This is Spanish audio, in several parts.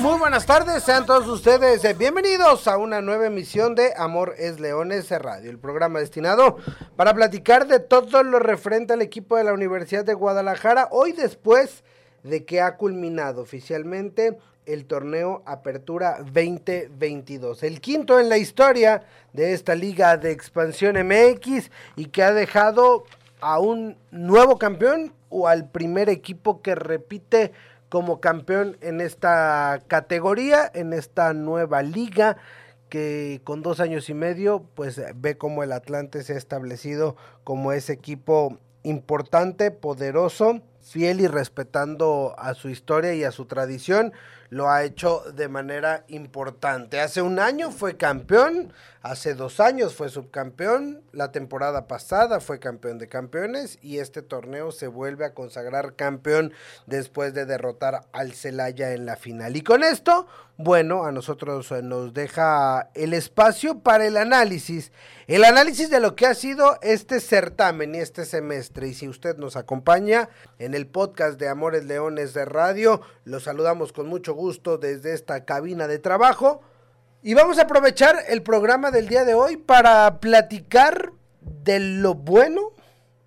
Muy buenas tardes, sean todos ustedes eh, bienvenidos a una nueva emisión de Amor es Leones Radio, el programa destinado para platicar de todo lo referente al equipo de la Universidad de Guadalajara, hoy después de que ha culminado oficialmente el torneo Apertura 2022, el quinto en la historia de esta liga de expansión MX y que ha dejado a un nuevo campeón o al primer equipo que repite como campeón en esta categoría, en esta nueva liga que con dos años y medio pues ve como el Atlante se ha establecido como ese equipo importante, poderoso, fiel y respetando a su historia y a su tradición, lo ha hecho de manera importante. Hace un año fue campeón, hace dos años fue subcampeón, la temporada pasada fue campeón de campeones y este torneo se vuelve a consagrar campeón después de derrotar al Celaya en la final. Y con esto, bueno, a nosotros eh, nos deja el espacio para el análisis, el análisis de lo que ha sido este certamen y este semestre. Y si usted nos acompaña en el podcast de Amores Leones de Radio, lo saludamos con mucho gusto desde esta cabina de trabajo. Y vamos a aprovechar el programa del día de hoy para platicar de lo bueno,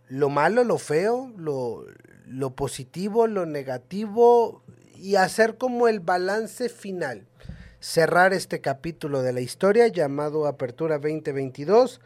lo malo, lo feo, lo, lo positivo, lo negativo y hacer como el balance final. Cerrar este capítulo de la historia llamado Apertura 2022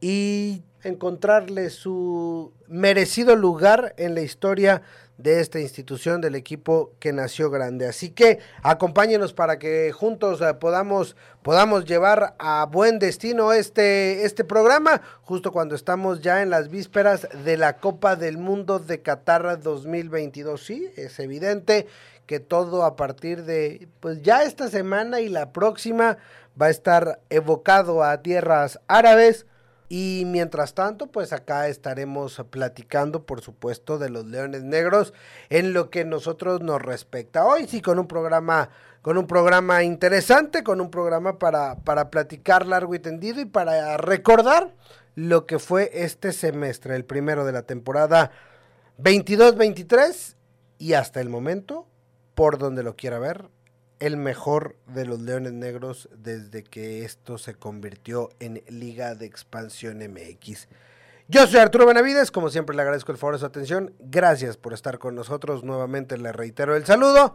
y encontrarle su merecido lugar en la historia de esta institución del equipo que nació grande. Así que acompáñenos para que juntos eh, podamos, podamos llevar a buen destino este, este programa, justo cuando estamos ya en las vísperas de la Copa del Mundo de Qatar 2022. Sí, es evidente que todo a partir de, pues ya esta semana y la próxima va a estar evocado a tierras árabes y mientras tanto, pues acá estaremos platicando, por supuesto, de los Leones Negros en lo que nosotros nos respecta. Hoy sí con un programa, con un programa interesante, con un programa para, para platicar largo y tendido y para recordar lo que fue este semestre, el primero de la temporada 22-23 y hasta el momento, por donde lo quiera ver, el mejor de los Leones Negros desde que esto se convirtió en Liga de Expansión MX. Yo soy Arturo Benavides, como siempre le agradezco el favor de su atención. Gracias por estar con nosotros. Nuevamente le reitero el saludo.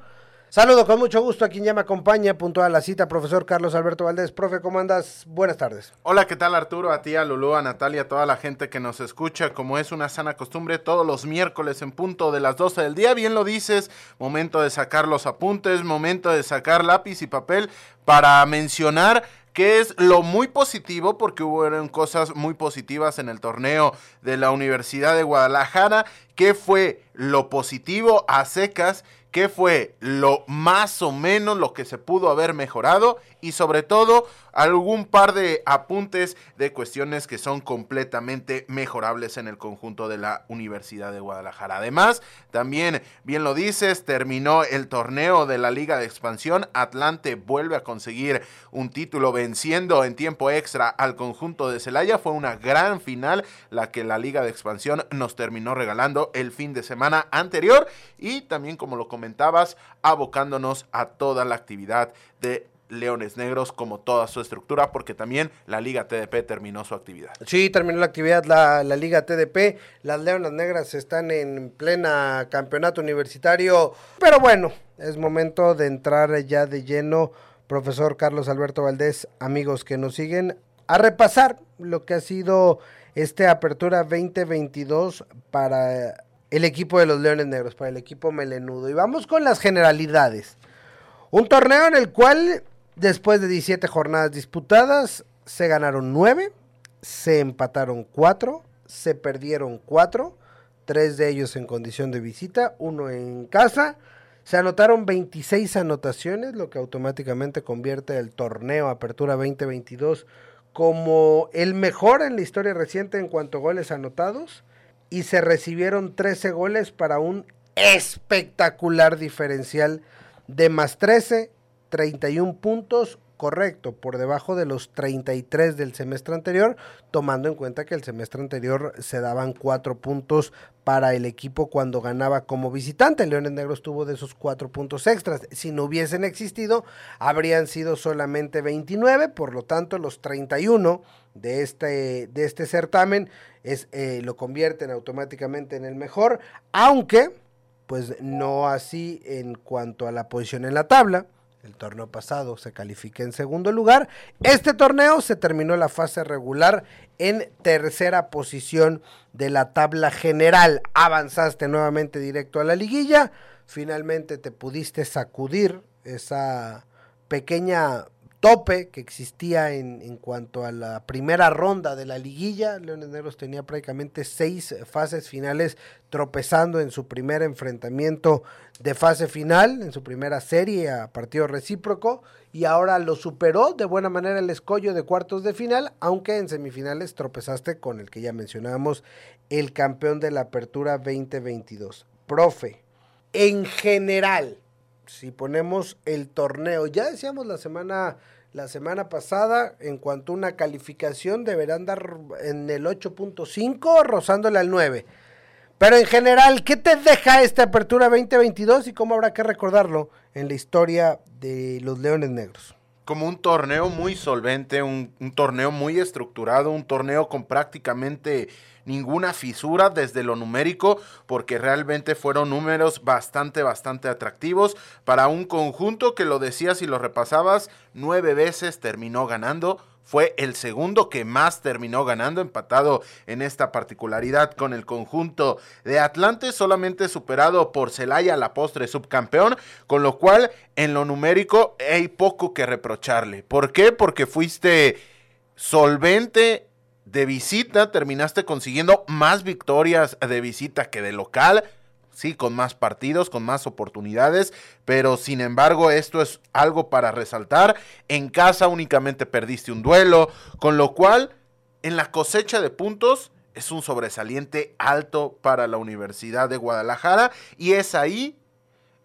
Saludo con mucho gusto a quien ya me acompaña, puntual a la cita, profesor Carlos Alberto Valdés. Profe, ¿cómo andas? Buenas tardes. Hola, ¿qué tal Arturo? A ti, a Lulú, a Natalia, a toda la gente que nos escucha. Como es una sana costumbre, todos los miércoles en punto de las 12 del día, bien lo dices, momento de sacar los apuntes, momento de sacar lápiz y papel para mencionar que es lo muy positivo, porque hubo cosas muy positivas en el torneo de la Universidad de Guadalajara, que fue lo positivo a secas qué fue lo más o menos lo que se pudo haber mejorado y sobre todo algún par de apuntes de cuestiones que son completamente mejorables en el conjunto de la Universidad de Guadalajara. Además, también, bien lo dices, terminó el torneo de la Liga de Expansión. Atlante vuelve a conseguir un título venciendo en tiempo extra al conjunto de Celaya. Fue una gran final la que la Liga de Expansión nos terminó regalando el fin de semana anterior y también, como lo comentabas, abocándonos a toda la actividad de Leones Negros como toda su estructura, porque también la Liga TDP terminó su actividad. Sí, terminó la actividad la, la Liga TDP. Las Leonas Negras están en plena campeonato universitario. Pero bueno, es momento de entrar ya de lleno, profesor Carlos Alberto Valdés, amigos que nos siguen, a repasar lo que ha sido este Apertura 2022 para el equipo de los Leones Negros, para el equipo melenudo. Y vamos con las generalidades. Un torneo en el cual Después de 17 jornadas disputadas, se ganaron 9, se empataron 4, se perdieron 4, 3 de ellos en condición de visita, uno en casa. Se anotaron 26 anotaciones, lo que automáticamente convierte el torneo Apertura 2022 como el mejor en la historia reciente en cuanto a goles anotados y se recibieron 13 goles para un espectacular diferencial de más 13, 31 puntos, correcto, por debajo de los 33 del semestre anterior, tomando en cuenta que el semestre anterior se daban 4 puntos para el equipo cuando ganaba como visitante. Leones Negros tuvo de esos 4 puntos extras. Si no hubiesen existido, habrían sido solamente 29, por lo tanto los 31 de este, de este certamen es, eh, lo convierten automáticamente en el mejor, aunque pues no así en cuanto a la posición en la tabla el torneo pasado se califica en segundo lugar. Este torneo se terminó la fase regular en tercera posición de la tabla general. Avanzaste nuevamente directo a la liguilla. Finalmente te pudiste sacudir esa pequeña tope que existía en, cuanto a la primera ronda de la liguilla. Leones Negros tenía prácticamente seis fases finales tropezando en su primer enfrentamiento de fase final, en su primera serie a partido recíproco, y ahora lo superó de buena manera el escollo de cuartos de final, aunque en semifinales tropezaste con el que ya mencionábamos, el campeón de la apertura 2022. Profe, en general, si ponemos el torneo, ya decíamos la semana, la semana pasada, en cuanto a una calificación, deberá andar en el 8.5, rozándole al 9. Pero en general, ¿qué te deja esta apertura 2022 y cómo habrá que recordarlo en la historia de los Leones Negros? Como un torneo muy solvente, un, torneo muy estructurado, un torneo con prácticamente ninguna fisura desde lo numérico, porque realmente fueron números bastante, bastante atractivos para un conjunto que lo decías y lo repasabas, nueve veces terminó ganando. Fue el segundo que más terminó ganando, empatado en esta particularidad con el conjunto de Atlante, solamente superado por Celaya, la postre subcampeón, con lo cual en lo numérico hay poco que reprocharle. ¿Por qué? Porque fuiste solvente de visita terminaste consiguiendo más victorias de visita que de local. Sí, con más partidos, con más oportunidades, pero sin embargo esto es algo para resaltar. En casa únicamente perdiste un duelo, con lo cual en la cosecha de puntos es un sobresaliente alto para la Universidad de Guadalajara y es ahí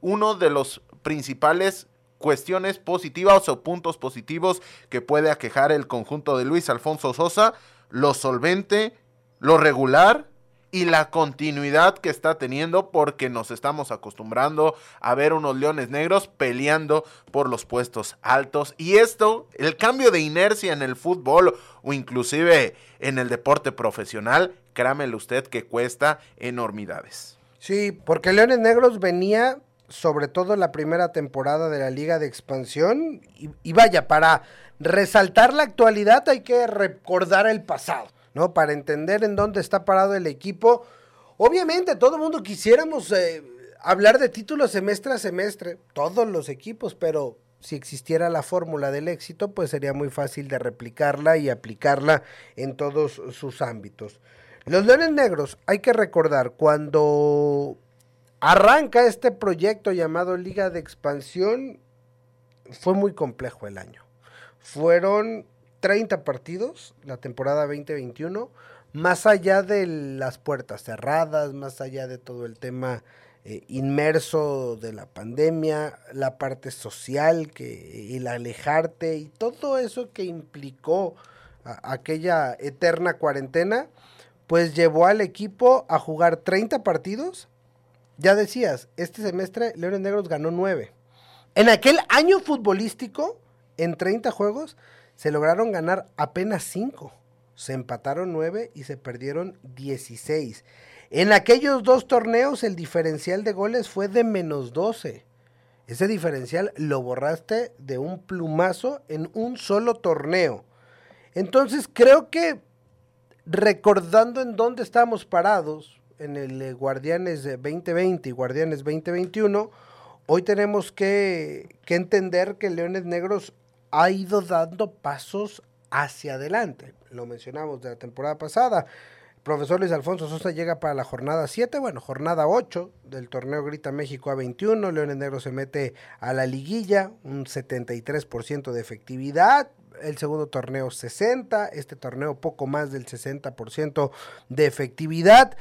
uno de los principales cuestiones positivas o puntos positivos que puede aquejar el conjunto de Luis Alfonso Sosa lo solvente, lo regular y la continuidad que está teniendo porque nos estamos acostumbrando a ver unos leones negros peleando por los puestos altos y esto, el cambio de inercia en el fútbol o inclusive en el deporte profesional, créamelo usted que cuesta enormidades. Sí, porque Leones Negros venía sobre todo la primera temporada de la Liga de Expansión y vaya, para resaltar la actualidad hay que recordar el pasado, ¿no? Para entender en dónde está parado el equipo. Obviamente, todo el mundo quisiéramos eh, hablar de títulos semestre a semestre, todos los equipos, pero si existiera la fórmula del éxito, pues sería muy fácil de replicarla y aplicarla en todos sus ámbitos. Los Leones Negros, hay que recordar, cuando arranca este proyecto llamado Liga de Expansión, fue muy complejo el año. Fueron 30 partidos la temporada 2021, más allá de las puertas cerradas, más allá de todo el tema eh, inmerso de la pandemia, la parte social, que, el alejarte y todo eso que implicó aquella eterna cuarentena, pues llevó al equipo a jugar 30 partidos. Ya decías, este semestre Leones Negros ganó 9. En aquel año futbolístico, en 30 juegos se lograron ganar apenas 5. Se empataron 9 y se perdieron 16. En aquellos dos torneos el diferencial de goles fue de menos 12. Ese diferencial lo borraste de un plumazo en un solo torneo. Entonces creo que recordando en dónde estamos parados, en el eh, Guardianes 2020 y Guardianes 2021, hoy tenemos que, que entender que Leones Negros ha ido dando pasos hacia adelante. Lo mencionamos de la temporada pasada. El profesor Luis Alfonso Sosa llega para la jornada 7, bueno, jornada 8 del torneo Grita México a 21. Leones Negros se mete a la liguilla, un 73% de efectividad. el segundo torneo 60, este torneo poco más del 60% de efectividad.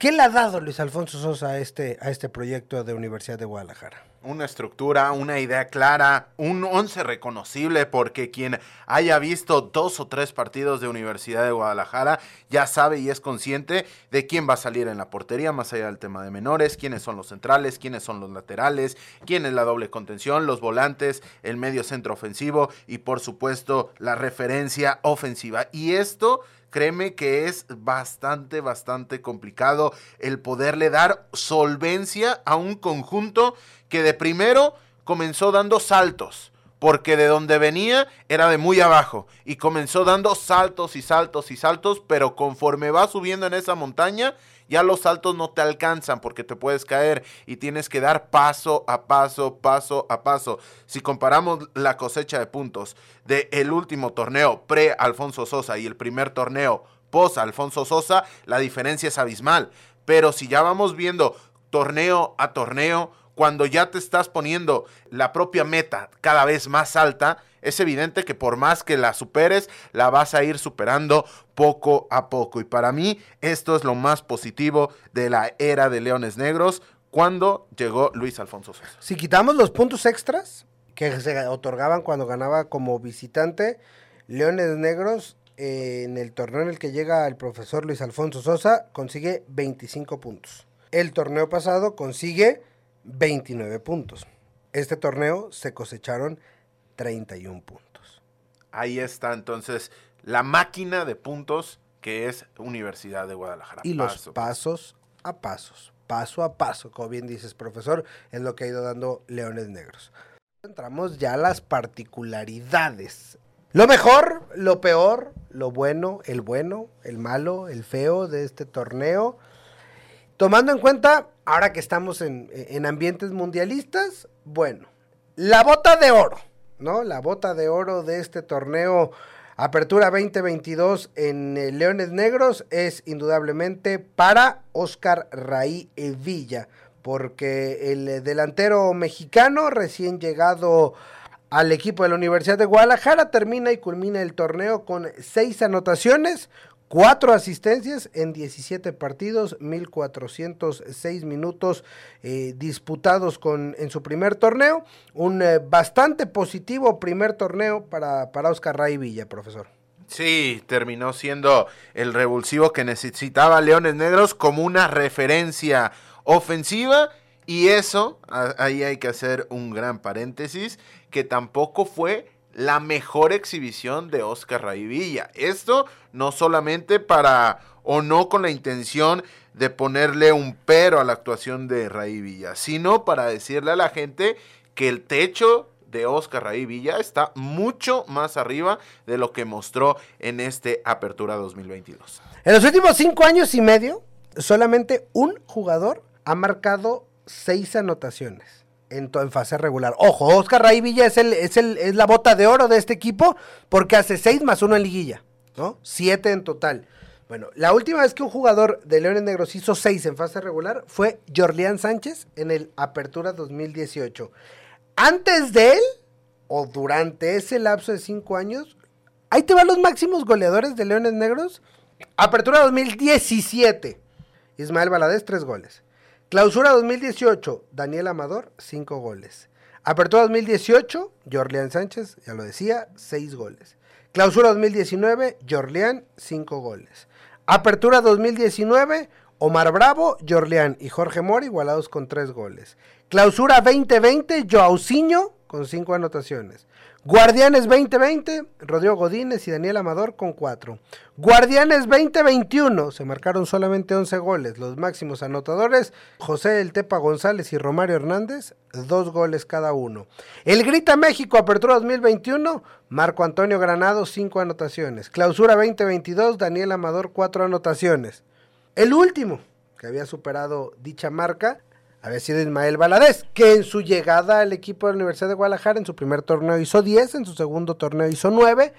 ¿Qué le ha dado Luis Alfonso Sosa a este, a este proyecto de Universidad de Guadalajara? Una estructura, una idea clara, un once reconocible, porque quien haya visto dos o tres partidos de Universidad de Guadalajara ya sabe y es consciente de quién va a salir en la portería, más allá del tema de menores, quiénes son los centrales, quiénes son los laterales, quién es la doble contención, los volantes, el medio centro ofensivo y por supuesto la referencia ofensiva. Y esto créeme que es bastante, bastante complicado el poderle dar solvencia a un conjunto que de primero comenzó dando saltos, porque de donde venía era de muy abajo y comenzó dando saltos y saltos y saltos, pero conforme va subiendo en esa montaña, ya los saltos no te alcanzan porque te puedes caer y tienes que dar paso a paso, paso a paso. Si comparamos la cosecha de puntos del el último torneo pre-Alfonso Sosa y el primer torneo post-Alfonso Sosa, la diferencia es abismal. Pero si ya vamos viendo torneo a torneo, cuando ya te estás poniendo la propia meta cada vez más alta, es evidente que por más que la superes, la vas a ir superando poco a poco. Y para mí esto es lo más positivo de la era de Leones Negros cuando llegó Luis Alfonso Sosa. Si quitamos los puntos extras que se otorgaban cuando ganaba como visitante, Leones Negros eh, en el torneo en el que llega el profesor Luis Alfonso Sosa consigue 25 puntos. El torneo pasado consigue 29 puntos. Este torneo se cosecharon 31 puntos. Ahí está entonces la máquina de puntos que es Universidad de Guadalajara. Y los pasos a pasos, paso a paso, como bien dices, profesor, es lo que ha ido dando Leones Negros. Entramos ya a las particularidades. Lo mejor, lo peor, lo bueno, el bueno, el malo, el feo de este torneo. Tomando en cuenta, ahora que estamos en, en ambientes mundialistas, bueno, la bota de oro ¿no? La bota de oro de este torneo Apertura 2022 en eh, Leones Negros es indudablemente para Oscar Raí Villa, porque el eh, delantero mexicano recién llegado al equipo de la Universidad de Guadalajara termina y culmina el torneo con seis anotaciones, Cuatro asistencias en 17 partidos, 1406 minutos eh, disputados con, en su primer torneo. Un eh, bastante positivo primer torneo para, para Oscar Ray Villa, profesor. Sí, terminó siendo el revulsivo que necesitaba Leones Negros como una referencia ofensiva. Y eso, ahí hay que hacer un gran paréntesis, que tampoco fue la mejor exhibición de Oscar Raivilla. Esto no solamente para o no con la intención de ponerle un pero a la actuación de Raivilla, sino para decirle a la gente que el techo de Oscar Raivilla está mucho más arriba de lo que mostró en este Apertura 2022. En los últimos cinco años y medio, solamente un jugador ha marcado seis anotaciones en, fase regular. Ojo, Oscar Ray Villa es, el, es, el, es la bota de oro de este equipo porque hace 6 más 1 en liguilla, ¿no? 7 en total. Bueno, la última vez que un jugador de Leones Negros hizo 6 en fase regular fue Jorlián Sánchez en el Apertura 2018. Antes de él, o durante ese lapso de 5 años, ahí te van los máximos goleadores de Leones Negros. Apertura 2017. Ismael Valadez, 3 goles. Clausura 2018, Daniel Amador, 5 goles. Apertura 2018, Jorlián Sánchez, ya lo decía, 6 goles. Clausura 2019, Jorlián, 5 goles. Apertura 2019, Omar Bravo, Jorlián y Jorge Mori igualados con 3 goles. Clausura 2020, Joaucinho con 5 anotaciones. Guardianes 2020, Rodrigo Godínez y Daniel Amador con 4. Guardianes 2021, se marcaron solamente 11 goles. Los máximos anotadores, José El Tepa González y Romario Hernández, 2 goles cada uno. El Grita México, Apertura 2021, Marco Antonio Granado, 5 anotaciones. Clausura 2022, Daniel Amador, 4 anotaciones. El último que había superado dicha marca había sido Ismael Valadez, que en su llegada al equipo de la Universidad de Guadalajara en su primer torneo hizo 10, en su segundo torneo hizo 9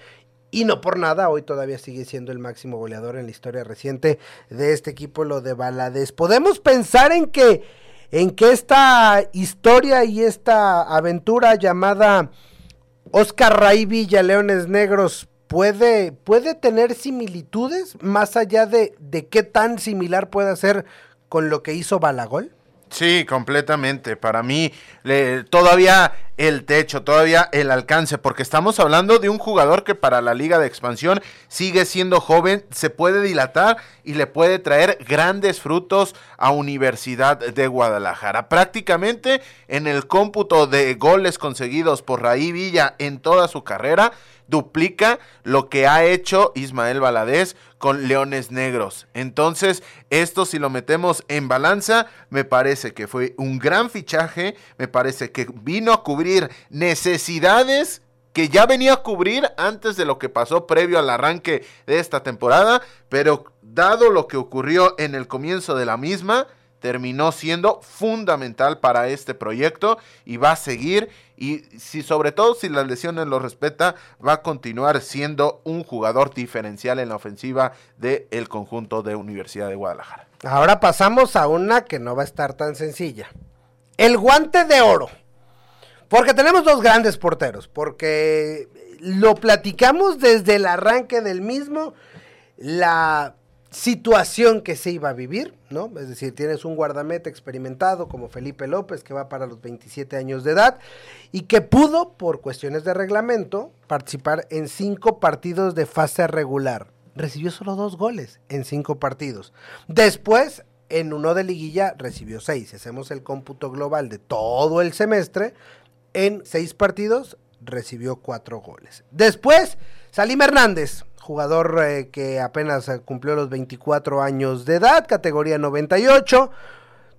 y no por nada hoy todavía sigue siendo el máximo goleador en la historia reciente de este equipo, lo de Valadez. Podemos pensar en que en que esta historia y esta aventura llamada Oscar Ray Villa, Leones Negros, ¿puede, puede tener similitudes más allá de, de qué tan similar puede ser con lo que hizo Balagol? Sí, completamente. Para mí, todavía el techo, todavía el alcance, porque estamos hablando de un jugador que para la liga de expansión sigue siendo joven, se puede dilatar y le puede traer grandes frutos a Universidad de Guadalajara. Prácticamente en el cómputo de goles conseguidos por Raí Villa en toda su carrera, duplica lo que ha hecho Ismael Valadez con Leones Negros. Entonces, esto si lo metemos en balanza, me parece que fue un gran fichaje, me parece que vino a cubrir necesidades que ya venía a cubrir antes de lo que pasó previo al arranque de esta temporada, pero dado lo que ocurrió en el comienzo de la misma, terminó siendo fundamental para este proyecto y va a seguir y si sobre todo si las lesiones lo respeta va a continuar siendo un jugador diferencial en la ofensiva del conjunto de Universidad de Guadalajara. Ahora pasamos a una que no va a estar tan sencilla. El guante de oro. Porque tenemos dos grandes porteros, porque lo platicamos desde el arranque del mismo, la situación que se iba a vivir, ¿no? Es decir, tienes un guardameta experimentado como Felipe López, que va para los 27 años de edad, y que pudo, por cuestiones de reglamento, participar en cinco partidos de fase regular. Recibió solo dos goles en cinco partidos. Después, en uno de liguilla, recibió seis. hacemos el cómputo global de todo el semestre, en seis partidos, recibió cuatro goles. Después, Salim Hernández, jugador eh, que apenas eh, cumplió los 24 años de edad, categoría 98,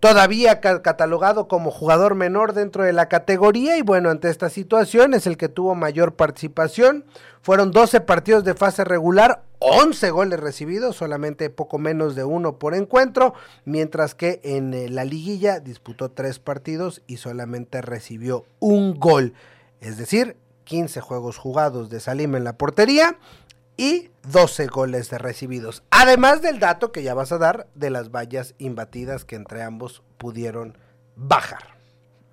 todavía catalogado como jugador menor dentro de la categoría y bueno, ante esta situación es el que tuvo mayor participación. Fueron 12 partidos de fase regular, 11 goles recibidos, solamente poco menos de uno por encuentro, mientras que en eh, la liguilla disputó tres partidos y solamente recibió un gol. Es decir, 15 juegos jugados de Salim en la portería y 12 goles de recibidos. Además del dato que ya vas a dar de las vallas imbatidas que entre ambos pudieron bajar.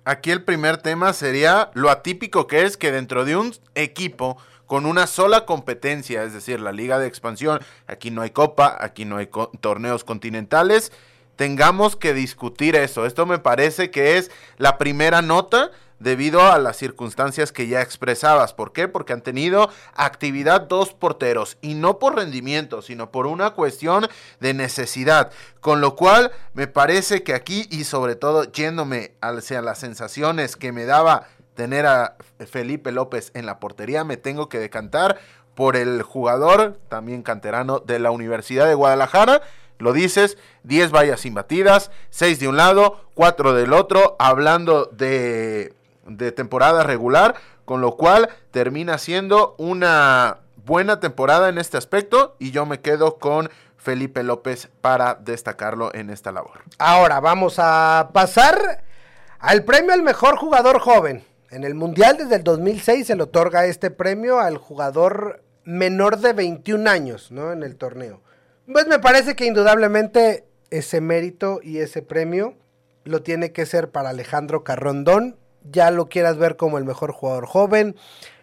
Aquí el primer tema sería lo atípico que es que dentro de un equipo con una sola competencia, es decir, la liga de expansión, aquí no hay copa, aquí no hay torneos continentales, tengamos que discutir eso. Esto me parece que es la primera nota debido a las circunstancias que ya expresabas. ¿Por qué? Porque han tenido actividad dos porteros y no por rendimiento, sino por una cuestión de necesidad. Con lo cual me parece que aquí y sobre todo yéndome hacia las sensaciones que me daba tener a Felipe López en la portería, me tengo que decantar por el jugador, también canterano de la Universidad de Guadalajara, lo dices, 10 vallas imbatidas, 6 de un lado, 4 del otro, hablando de de temporada regular, con lo cual termina siendo una buena temporada en este aspecto y yo me quedo con Felipe López para destacarlo en esta labor. Ahora vamos a pasar al premio al mejor jugador joven. En el Mundial desde el 2006 se le otorga este premio al jugador menor de 21 años, ¿no? En el torneo. Pues me parece que indudablemente ese mérito y ese premio lo tiene que ser para Alejandro Carrondón, ya lo quieras ver como el mejor jugador joven,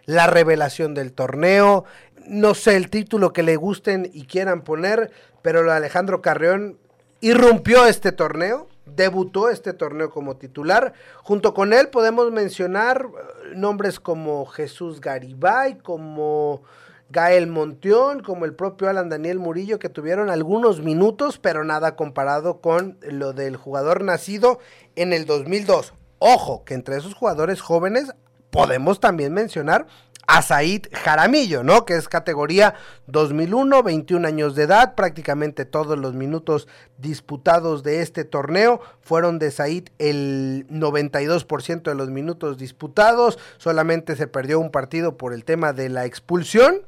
la revelación del torneo, no sé el título que le gusten y quieran poner, pero Alejandro Carreón irrumpió este torneo, debutó este torneo como titular. Junto con él podemos mencionar eh, nombres como Jesús Garibay, como Gael Monteón, como el propio Alan Daniel Murillo, que tuvieron algunos minutos, pero nada comparado con lo del jugador nacido en el 2002. Ojo, que entre esos jugadores jóvenes podemos también mencionar a Said Jaramillo, ¿no? Que es categoría 2001, 21 años de edad, prácticamente todos los minutos disputados de este torneo fueron de Said el 92% de los minutos disputados, solamente se perdió un partido por el tema de la expulsión.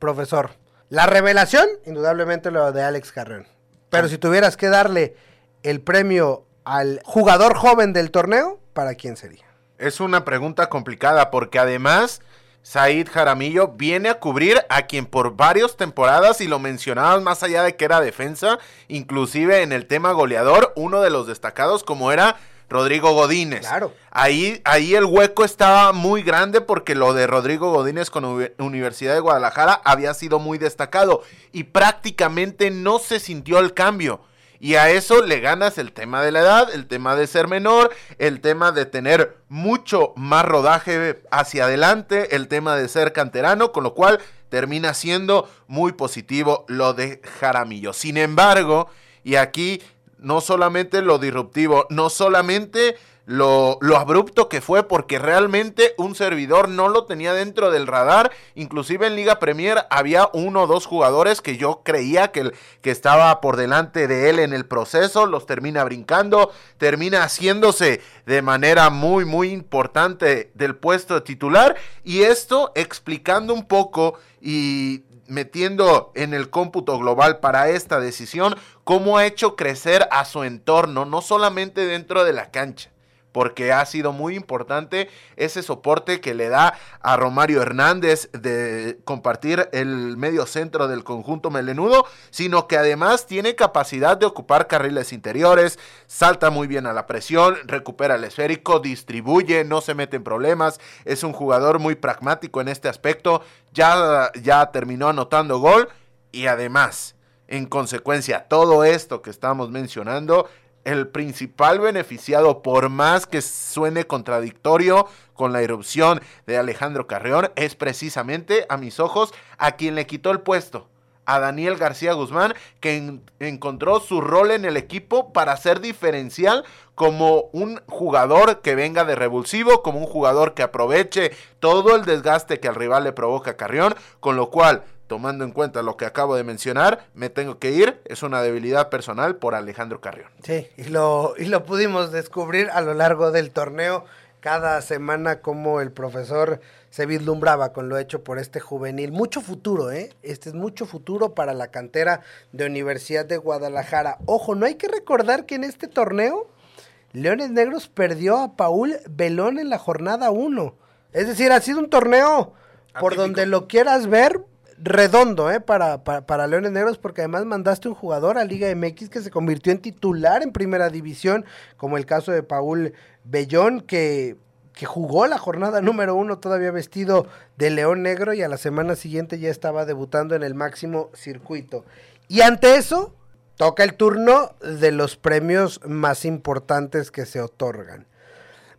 Profesor, la revelación, indudablemente lo de Alex Carreón. Pero si tuvieras que darle el premio al jugador joven del torneo, ¿para quién sería? Es una pregunta complicada porque además Said Jaramillo viene a cubrir a quien por varias temporadas, y lo mencionabas más allá de que era defensa, inclusive en el tema goleador, uno de los destacados como era Rodrigo Godínez. Claro. Ahí, ahí el hueco estaba muy grande porque lo de Rodrigo Godínez con Universidad de Guadalajara había sido muy destacado y prácticamente no se sintió el cambio. Y a eso le ganas el tema de la edad, el tema de ser menor, el tema de tener mucho más rodaje hacia adelante, el tema de ser canterano, con lo cual termina siendo muy positivo lo de Jaramillo. Sin embargo, y aquí no solamente lo disruptivo, no solamente lo, abrupto que fue porque realmente un servidor no lo tenía dentro del radar. Inclusive en Liga Premier había uno o dos jugadores que yo creía que, que estaba por delante de él en el proceso. Los termina brincando, termina haciéndose de manera muy, muy importante del puesto de titular. Y esto explicando un poco y metiendo en el cómputo global para esta decisión cómo ha hecho crecer a su entorno, no solamente dentro de la cancha porque ha sido muy importante ese soporte que le da a Romario Hernández de compartir el medio centro del conjunto melenudo, sino que además tiene capacidad de ocupar carriles interiores, salta muy bien a la presión, recupera el esférico, distribuye, no se mete en problemas, es un jugador muy pragmático en este aspecto, ya, ya terminó anotando gol y además, en consecuencia, todo esto que estamos mencionando el principal beneficiado, por más que suene contradictorio con la erupción de Alejandro Carreón, es precisamente, a mis ojos, a quien le quitó el puesto. A Daniel García Guzmán, que encontró su rol en el equipo para ser diferencial como un jugador que venga de revulsivo, como un jugador que aproveche todo el desgaste que al rival le provoca Carrión, con lo cual tomando en cuenta lo que acabo de mencionar, me tengo que ir. Es una debilidad personal por Alejandro Carrión. Sí, y lo, y lo pudimos descubrir a lo largo del torneo. Cada semana como el profesor se vislumbraba con lo hecho por este juvenil. Mucho futuro, ¿eh? Este es mucho futuro para la cantera de Universidad de Guadalajara. Ojo, no hay que recordar que en este torneo Leones Negros perdió a Paul Belón en la jornada 1. Es decir, ha sido un torneo por donde lo quieras ver, redondo ¿eh? para, para, Leones Negros porque además mandaste un jugador a Liga MX que se convirtió en titular en primera división, como el caso de Paul Bellón, que, que jugó la jornada número uno todavía vestido de León Negro y a la semana siguiente ya estaba debutando en el máximo circuito. Y ante eso, toca el turno de los premios más importantes que se otorgan.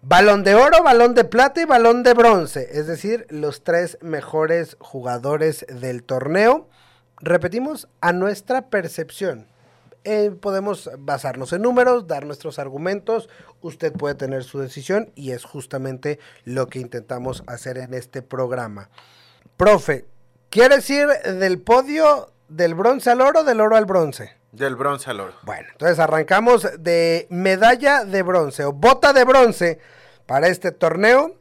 Balón de oro, balón de plata y balón de bronce, es decir, los tres mejores jugadores del torneo. Repetimos, a nuestra percepción. Eh, podemos basarnos en números, dar nuestros argumentos, usted puede tener su decisión y es justamente lo que intentamos hacer en este programa. Profe, ¿quieres ir del podio del bronce al oro, del oro al bronce? Del bronce al oro. Bueno, entonces arrancamos de medalla de bronce o bota de bronce para este torneo.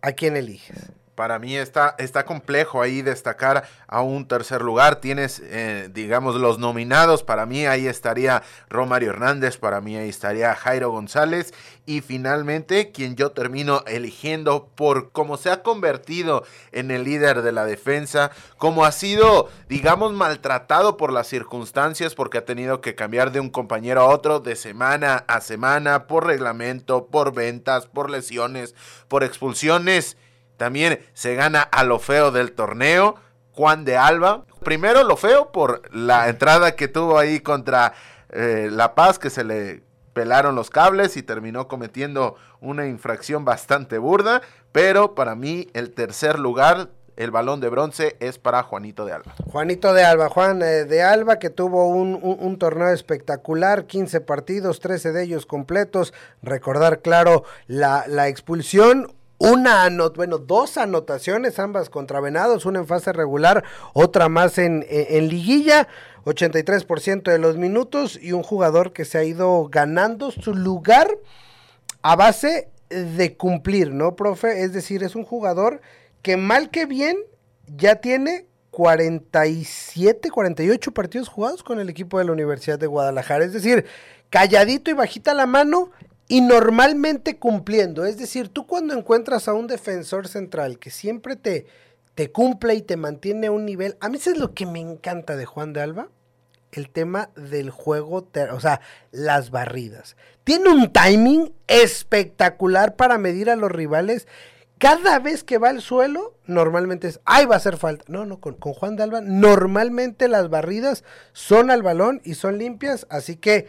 ¿A quién eliges? Para mí está, está complejo ahí destacar a un tercer lugar. Tienes, eh, digamos, los nominados. Para mí ahí estaría Romario Hernández, para mí ahí estaría Jairo González. Y finalmente, quien yo termino eligiendo por cómo se ha convertido en el líder de la defensa, como ha sido, digamos, maltratado por las circunstancias, porque ha tenido que cambiar de un compañero a otro de semana a semana, por reglamento, por ventas, por lesiones, por expulsiones también se gana a lo feo del torneo, Juan de Alba. Primero lo feo por la entrada que tuvo ahí contra eh, La Paz, que se le pelaron los cables y terminó cometiendo una infracción bastante burda. Pero para mí el tercer lugar el balón de bronce es para Juanito de Alba. Juanito de Alba, Juan eh, de Alba que tuvo un, torneo espectacular, 15 partidos, 13 de ellos completos. Recordar, claro, la, la expulsión, una bueno, dos anotaciones, ambas contra Venados, una en fase regular, otra más en, en, liguilla, 83% de los minutos y un jugador que se ha ido ganando su lugar a base de cumplir, ¿no, profe? Es decir, es un jugador que mal que bien ya tiene 47, 48 partidos jugados con el equipo de la Universidad de Guadalajara. Es decir, calladito y bajita la mano y normalmente cumpliendo. Es decir, tú cuando encuentras a un defensor central que siempre te, te cumple y te mantiene a un nivel, a mí eso es lo que me encanta de Juan de Alba, el tema del juego, o sea, las barridas. Tiene un timing espectacular para medir a los rivales. Cada vez que va al suelo, normalmente es, ay, va a hacer falta. No, no, con, con Juan de Alba, normalmente las barridas son al balón y son limpias, así que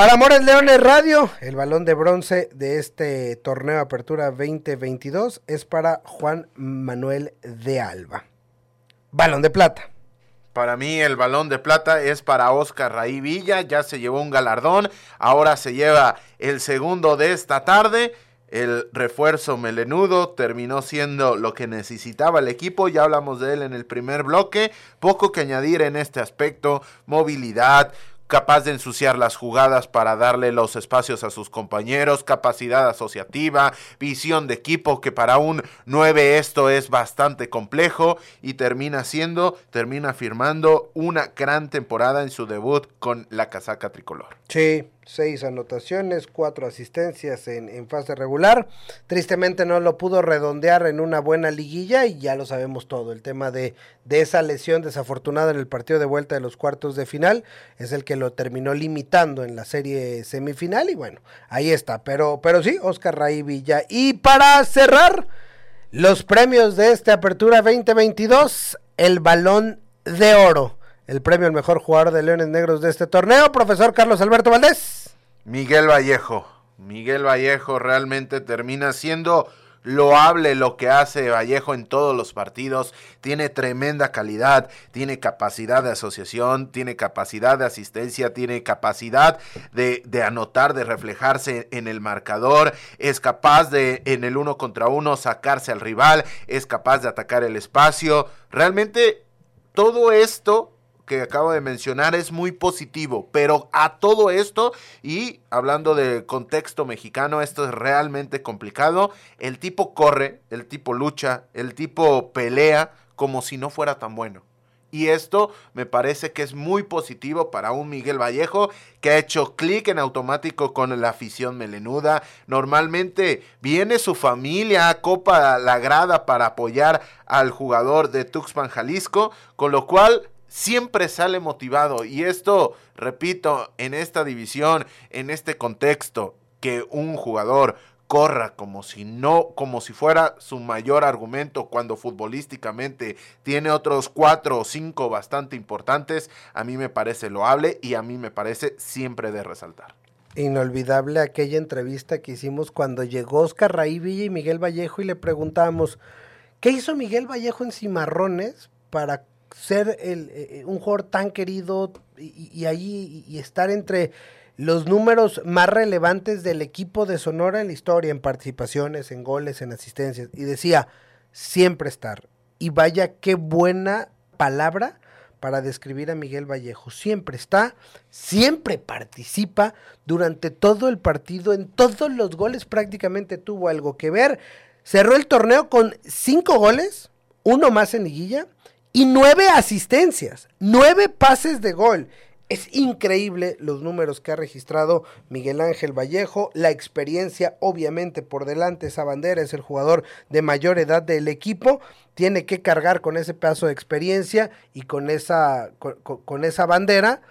para Amores Leones Radio, el balón de bronce de este torneo Apertura 2022 es para Juan Manuel de Alba. Balón de plata. Para mí el balón de plata es para Oscar Raí Villa, ya se llevó un galardón, ahora se lleva el segundo de esta tarde. El refuerzo melenudo terminó siendo lo que necesitaba el equipo, ya hablamos de él en el primer bloque, poco que añadir en este aspecto, movilidad, capaz de ensuciar las jugadas para darle los espacios a sus compañeros, capacidad asociativa, visión de equipo, que para un 9 esto es bastante complejo y termina siendo, termina firmando una gran temporada en su debut con la casaca tricolor. Sí, seis anotaciones, cuatro asistencias en, fase regular. Tristemente no lo pudo redondear en una buena liguilla y ya lo sabemos todo. El tema de, de esa lesión desafortunada en el partido de vuelta de los cuartos de final es el que lo terminó limitando en la serie semifinal y bueno, ahí está. Pero, pero sí, Oscar Raí Villa. Y para cerrar los premios de esta apertura 2022, el balón de oro el premio al mejor jugador de Leones Negros de este torneo, profesor Carlos Alberto Valdés. Miguel Vallejo. Miguel Vallejo realmente termina siendo loable lo que hace Vallejo en todos los partidos, tiene tremenda calidad, tiene capacidad de asociación, tiene capacidad de asistencia, tiene capacidad de, de, anotar, de reflejarse en el marcador, es capaz de en el uno contra uno sacarse al rival, es capaz de atacar el espacio, realmente todo esto que acabo de mencionar es muy positivo, pero a todo esto, y hablando de contexto mexicano, esto es realmente complicado, el tipo corre, el tipo lucha, el tipo pelea como si no fuera tan bueno. Y esto me parece que es muy positivo para un Miguel Vallejo que ha hecho clic en automático con la afición melenuda. Normalmente viene su familia a Copa La Grada para apoyar al jugador de Tuxpan Jalisco, con lo cual siempre sale motivado. Y esto, repito, en esta división, en este contexto, que un jugador corra como si no, como si fuera su mayor argumento cuando futbolísticamente tiene otros cuatro o cinco bastante importantes, a mí me parece loable y a mí me parece siempre de resaltar. Inolvidable aquella entrevista que hicimos cuando llegó Oscar Raí y Miguel Vallejo y le preguntábamos, ¿qué hizo Miguel Vallejo en Cimarrones para ser el, eh, eh, un jugador tan querido y, ahí y estar entre los números más relevantes del equipo de Sonora en la historia, en participaciones, en goles, en asistencias. Y decía, siempre estar. Y vaya qué buena palabra para describir a Miguel Vallejo. Siempre está, siempre participa durante todo el partido, en todos los goles prácticamente tuvo algo que ver. Cerró el torneo con cinco goles, uno más en liguilla y nueve asistencias, nueve pases de gol. Es increíble los números que ha registrado Miguel Ángel Vallejo, la experiencia obviamente por delante, esa bandera es el jugador de mayor edad del equipo, tiene que cargar con ese pedazo de experiencia y con esa, con, esa bandera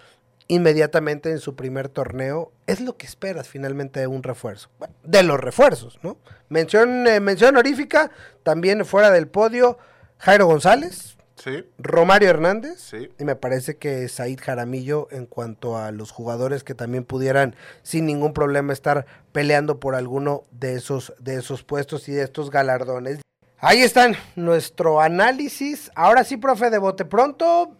inmediatamente en su primer torneo. Es lo que esperas finalmente de un refuerzo, de los refuerzos, ¿no? Mención, eh, mención honorífica, también fuera del podio, Jairo González, Romario Hernández. Y me parece que Said Jaramillo en cuanto a los jugadores que también pudieran sin ningún problema estar peleando por alguno de esos, de esos puestos y de estos galardones. Ahí están nuestro análisis. Ahora sí, profe, de bote pronto,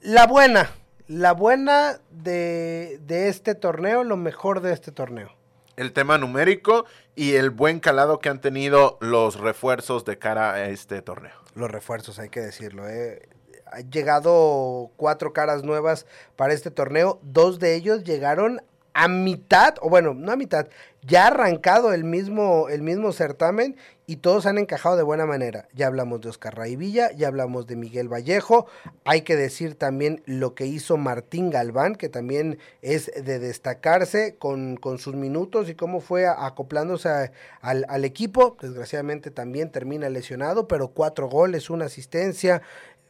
la buena, la buena de, de este torneo, lo mejor de este torneo el tema numérico y el buen calado que han tenido los refuerzos de cara a este torneo los refuerzos, hay que decirlo. ¿eh? Ha llegado cuatro caras nuevas para este torneo. Dos de ellos llegaron a mitad, o bueno, no a mitad, ya ha arrancado el mismo, el mismo certamen y todos han encajado de buena manera. Ya hablamos de Oscar Raivilla, ya hablamos de Miguel Vallejo, hay que decir también lo que hizo Martín Galván, que también es de destacarse con, con sus minutos y cómo fue acoplándose al, al equipo. Desgraciadamente también termina lesionado, pero cuatro goles, una asistencia.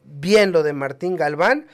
Bien lo de Martín Galván,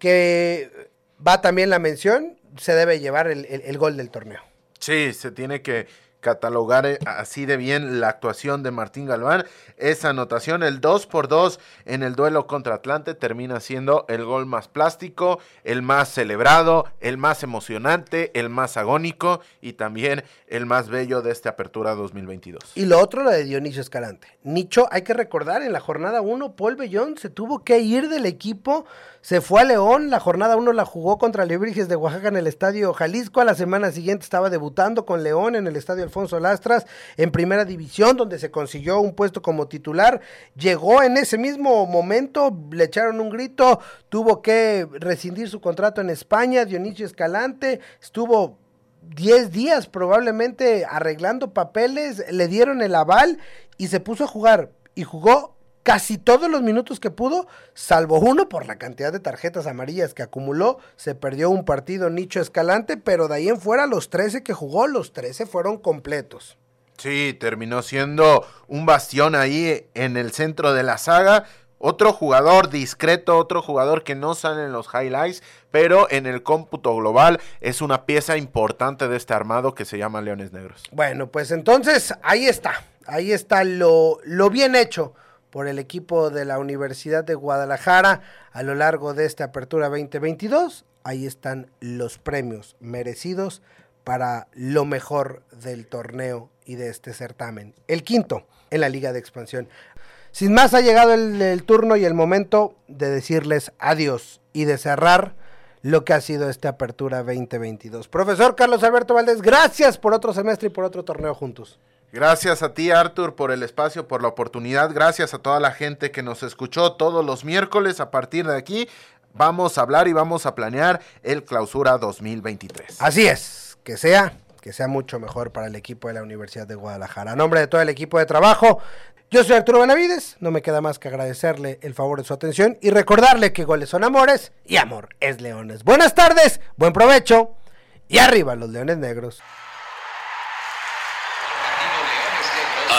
que va también la mención, se debe llevar el, el gol del torneo. Sí, se tiene que catalogar eh, así de bien la actuación de Martín Galván. Esa anotación, el 2 por 2 en el duelo contra Atlante, termina siendo el gol más plástico, el más celebrado, el más emocionante, el más agónico y también el más bello de esta apertura 2022. Y lo otro, la de Dionisio Escalante. Nicho, hay que recordar, en la jornada 1, Paul Bellón se tuvo que ir del equipo, se fue a León, la jornada 1 la jugó contra Lebrijes de Oaxaca en el Estadio Jalisco, a la semana siguiente estaba debutando con León en el Estadio Alfonso Lastras en primera división, donde se consiguió un puesto como titular. Llegó en ese mismo momento, le echaron un grito, tuvo que rescindir su contrato en España. Dionisio Escalante estuvo 10 días probablemente arreglando papeles, le dieron el aval y se puso a jugar. Y jugó casi todos los minutos que pudo, salvo uno por la cantidad de tarjetas amarillas que acumuló. Se perdió un partido Nicho Escalante, pero de ahí en fuera los 13 que jugó, los 13 fueron completos. Sí, terminó siendo un bastión ahí en el centro de la saga. Otro jugador discreto, otro jugador que no sale en los highlights, pero en el cómputo global es una pieza importante de este armado que se llama Leones Negros. Bueno, pues entonces ahí está, ahí está lo, lo bien hecho por el equipo de la Universidad de Guadalajara a lo largo de esta apertura 2022. Ahí están los premios merecidos para lo mejor del torneo y de este certamen. El quinto en la Liga de Expansión. Sin más, ha llegado el, turno y el momento de decirles adiós y de cerrar lo que ha sido esta apertura 2022. Profesor Carlos Alberto Valdés, gracias por otro semestre y por otro torneo juntos. Gracias a ti, Arthur, por el espacio, por la oportunidad. Gracias a toda la gente que nos escuchó todos los miércoles. A partir de aquí, vamos a hablar y vamos a planear el clausura 2023. Así es, que sea, que sea mucho mejor para el equipo de la Universidad de Guadalajara. A nombre de todo el equipo de trabajo, yo soy Arturo Benavides. No me queda más que agradecerle el favor de su atención y recordarle que goles son amores y amor es leones. Buenas tardes, buen provecho y arriba los leones negros.